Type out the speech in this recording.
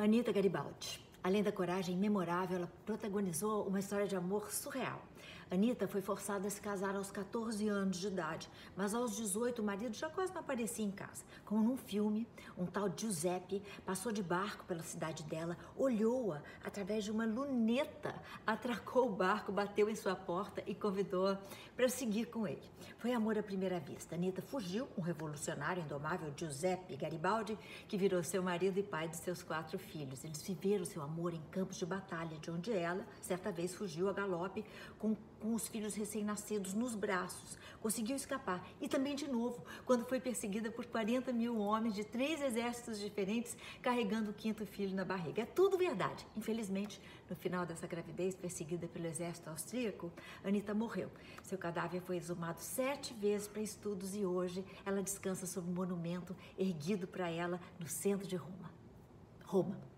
Anita Garibaldi. Além da coragem memorável, ela protagonizou uma história de amor surreal. Anitta foi forçada a se casar aos 14 anos de idade, mas aos 18 o marido já quase não aparecia em casa. Como num filme, um tal Giuseppe passou de barco pela cidade dela, olhou-a através de uma luneta, atracou o barco, bateu em sua porta e convidou-a para seguir com ele. Foi amor à primeira vista. Anitta fugiu com o revolucionário indomável Giuseppe Garibaldi, que virou seu marido e pai de seus quatro filhos. Eles viveram seu amor em campos de batalha, de onde ela, certa vez, fugiu a galope com com os filhos recém-nascidos nos braços. Conseguiu escapar. E também, de novo, quando foi perseguida por 40 mil homens de três exércitos diferentes, carregando o quinto filho na barriga. É tudo verdade. Infelizmente, no final dessa gravidez, perseguida pelo exército austríaco, Anitta morreu. Seu cadáver foi exumado sete vezes para estudos e hoje ela descansa sob um monumento erguido para ela no centro de Roma. Roma.